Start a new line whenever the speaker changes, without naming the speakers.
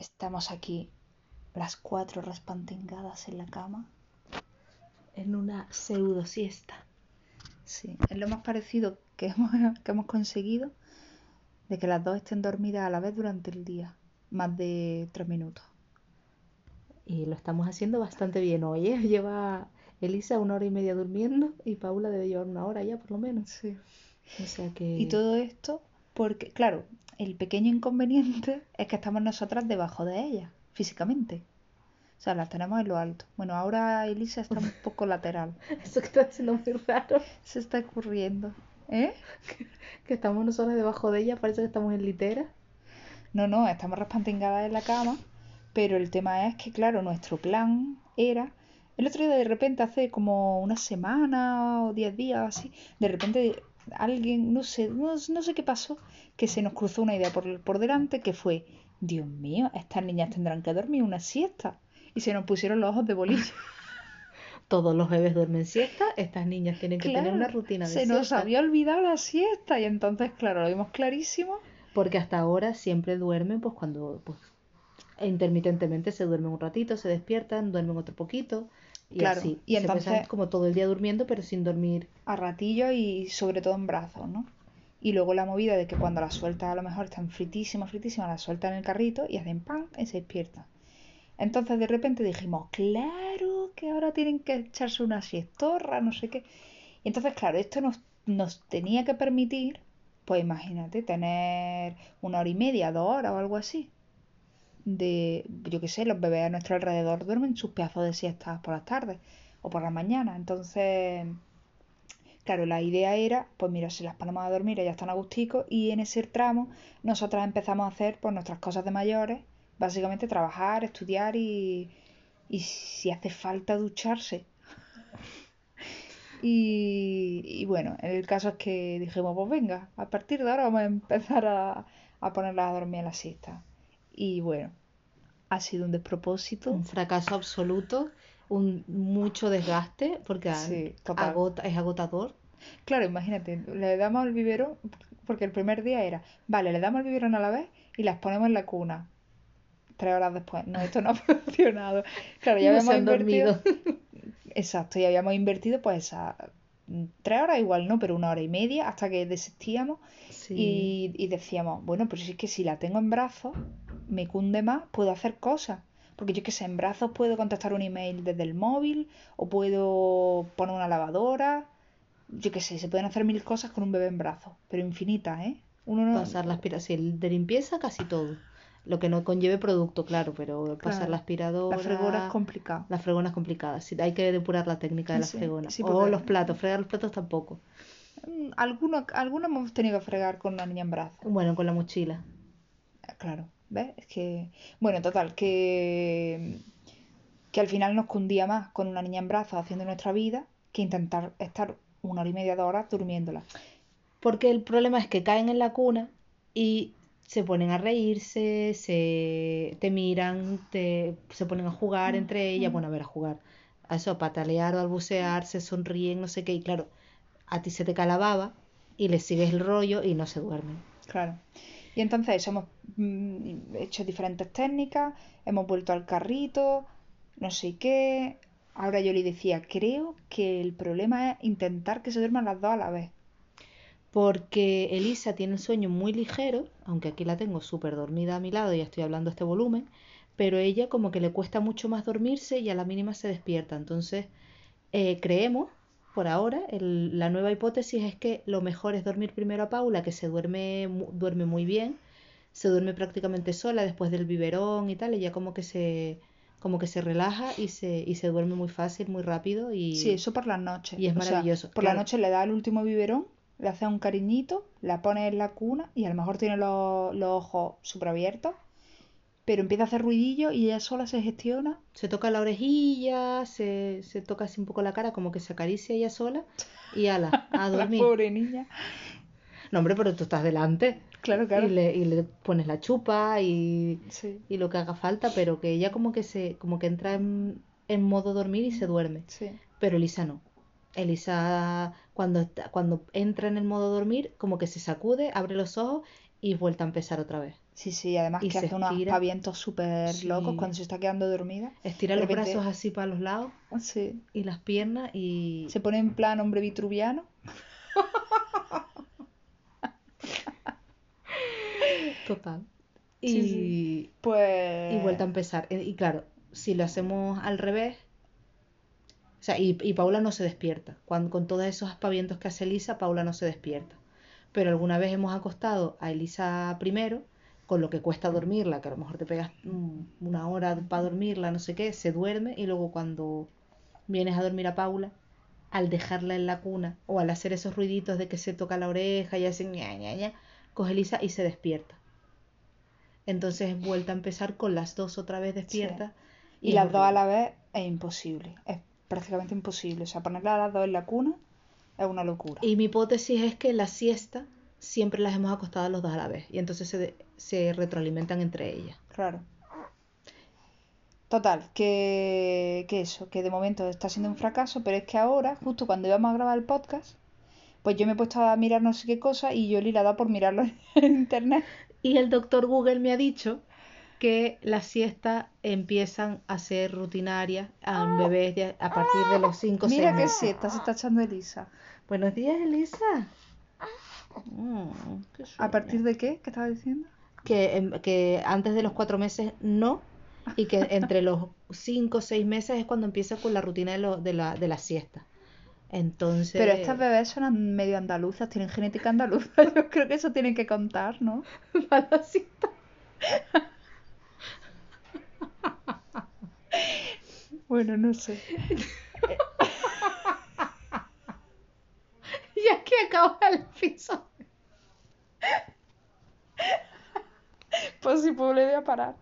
estamos aquí las cuatro raspantingadas en la cama en una pseudo siesta. Sí, es lo más parecido que hemos, que hemos conseguido de que las dos estén dormidas a la vez durante el día, más de tres minutos.
Y lo estamos haciendo bastante bien hoy, ¿eh? Lleva Elisa una hora y media durmiendo y Paula debe llevar una hora ya por lo menos.
Sí.
O sea que...
Y todo esto porque, claro, el pequeño inconveniente es que estamos nosotras debajo de ella, físicamente. O sea, las tenemos en lo alto. Bueno, ahora Elisa está un poco lateral.
Eso que está haciendo muy raro.
Se está ocurriendo. ¿Eh?
Que estamos nosotros debajo de ella, parece que estamos en litera.
No, no, estamos raspantingadas en la cama. Pero el tema es que, claro, nuestro plan era. El otro día, de repente, hace como una semana o diez días así, de repente alguien, no sé, no, no, sé qué pasó, que se nos cruzó una idea por, por delante que fue, Dios mío, estas niñas tendrán que dormir una siesta y se nos pusieron los ojos de bolillo.
Todos los bebés duermen siesta, estas niñas tienen que tener una rutina de
se
siesta.
Se nos había olvidado la siesta y entonces, claro, lo vimos clarísimo.
Porque hasta ahora siempre duermen, pues cuando pues, intermitentemente se duermen un ratito, se despiertan, duermen otro poquito. Y
claro,
así.
y
se
entonces
pasan como todo el día durmiendo, pero sin dormir.
A ratillo y sobre todo en brazos, ¿no? Y luego la movida de que cuando las sueltas a lo mejor están fritísimas, fritísimas, las sueltan en el carrito y hacen pan y se despiertan. Entonces de repente dijimos, claro que ahora tienen que echarse una siestorra, no sé qué. Y entonces, claro, esto nos, nos tenía que permitir, pues imagínate, tener una hora y media, dos horas o algo así. De, yo qué sé, los bebés a nuestro alrededor duermen sus pedazos de siestas por las tardes o por la mañana. Entonces, claro, la idea era, pues mira, si las ponemos a dormir, ellas están a gustico y en ese tramo nosotras empezamos a hacer pues nuestras cosas de mayores básicamente trabajar, estudiar y, y si hace falta ducharse. y, y, bueno, el caso es que dijimos, pues venga, a partir de ahora vamos a empezar a, a ponerlas a dormir a la siesta. Y bueno, ha sido un despropósito.
Un fracaso absoluto, un mucho desgaste, porque
Sí,
agota, es agotador.
Claro, imagínate, le damos el biberón, porque el primer día era, vale, le damos el biberón a la vez y las ponemos en la cuna tres horas después. No, esto no ha funcionado. Claro, ya
No
habíamos
se han
invertido.
dormido.
Exacto, y habíamos invertido pues a tres horas igual no, pero una hora y media hasta que desistíamos
Sí.
y, y decíamos, bueno, pero si es que si la tengo en brazos, me cunde más, puedo hacer cosas. Porque yo que sé, en brazos puedo contestar un email desde el móvil o puedo poner una lavadora. Yo que sé, se pueden hacer mil cosas con un bebé en brazos, pero infinitas, ¿eh? Uno no...
Pasar la aspiración. De limpieza casi todo. Lo que no conlleve producto, claro, pero pasar la aspiradora.
La fregona es complicado.
La fregona es complicada. Sí, hay que depurar la técnica de la
Sí,
fregona.
sí,
o los platos. Fregar los platos tampoco.
Mm, Algunos, algunos hemos tenido que fregar con una niña en brazos.
Bueno, con la mochila.
Claro, ¿ves? Es que, bueno, total, que, que al final nos cundía más con una niña en brazos haciendo nuestra vida que intentar estar una hora y media, dos horas durmiéndola.
Porque el problema es que caen en la cuna y se ponen a reírse, se te miran, te, se ponen a jugar entre ellas, bueno, a ver, a jugar, a eso, a patalear o a bucear, se sonríen, no sé qué, y claro, a ti se te calababa y le sigues el rollo y no se duermen.
Claro. Y entonces hemos mm, hecho diferentes técnicas, hemos vuelto al carrito, no sé qué. Ahora yo le decía, creo que el problema es intentar que se duerman las dos a la vez.
Porque Elisa tiene un sueño muy ligero, aunque aquí la tengo súper dormida a mi lado y estoy hablando a este volumen, pero ella como que le cuesta mucho más dormirse y a la mínima se despierta. Entonces, eh, creemos, por ahora, el- la nueva hipótesis es que lo mejor es dormir primero a Paula, que se duerme, mu- duerme muy bien, se duerme prácticamente sola después del biberón y tal, ella como que se, como que se relaja y se, y se duerme muy fácil, muy rápido y...
Sí, eso por las noches.
y es
O sea,
maravilloso,
por la noche le da el último biberón, le hace un cariñito, la pone en la cuna y a lo mejor tiene los, los ojos súper abiertos, pero empieza a hacer ruidillo y ella sola se gestiona.
Se toca la orejilla, se, se toca así un poco la cara, como que se acaricia ella sola y ala, a
La
dormir.
pobre niña.
No, hombre, pero tú estás delante
Claro, claro.
y le, y le pones la chupa y,
Sí,
y lo que haga falta, pero que ella como que se, como que entra en, en modo dormir y se duerme.
sí.
Pero Elisa no. Elisa cuando, está- cuando entra en el modo dormir, como que se sacude, abre los ojos y vuelta a empezar otra vez.
Sí, sí, además
Y
que
se
hace unos
estira.
aspavientos súper
Sí.
locos cuando se está quedando dormida.
Estira los
repente-
brazos así para los lados
Sí.
y las piernas y...
Se pone en plan hombre vitruviano.
Total. Y,
sí. Pues.
y vuelta a empezar. Eh, Y claro, si lo hacemos al revés... O sea, y, y Paula no se despierta. Cuando, con todos esos aspavientos que hace Elisa, Paula no se despierta. Pero alguna vez hemos acostado a Elisa primero, con lo que cuesta dormirla, que a lo mejor te pegas mm, una hora para dormirla, no sé qué, se duerme y luego cuando vienes a dormir a Paula, al dejarla en la cuna o al hacer esos ruiditos de que se toca la oreja y hace ña, ña, ña, coge Elisa y se despierta. Entonces vuelta a empezar con las dos otra vez despiertas.
Y las dos a la vez es imposible. Es prácticamente imposible. O sea, ponerlas a las dos en la cuna es una locura.
Y mi hipótesis es que la siesta siempre las hemos acostado a los dos a la vez y entonces se, se retroalimentan entre ellas.
Claro. Total, que, que eso, que de momento está siendo un fracaso, pero es que ahora, justo cuando íbamos a grabar el podcast, pues yo me he puesto a mirar no sé qué cosa y Yoli la da por mirarlo en internet.
Y el doctor Google me ha dicho que las siestas empiezan a ser rutinarias en bebés a partir de los 5 o 6
Mira qué siesta se está echando Elisa.
Buenos días, Elisa. Mm, qué
¿A partir de qué? ¿Qué estaba diciendo?
que, que antes de los cuatro meses no, y que entre los cinco o seis meses es cuando empieza con la rutina de, lo- de la, de la siesta. Entonces,
Pero estas bebés son medio andaluzas, tienen genética andaluza. Yo creo que eso tiene que contar, ¿no?
para la siesta.
Bueno, no sé.
Ya que acaba el episodio.
Pues si puedo le voy a parar.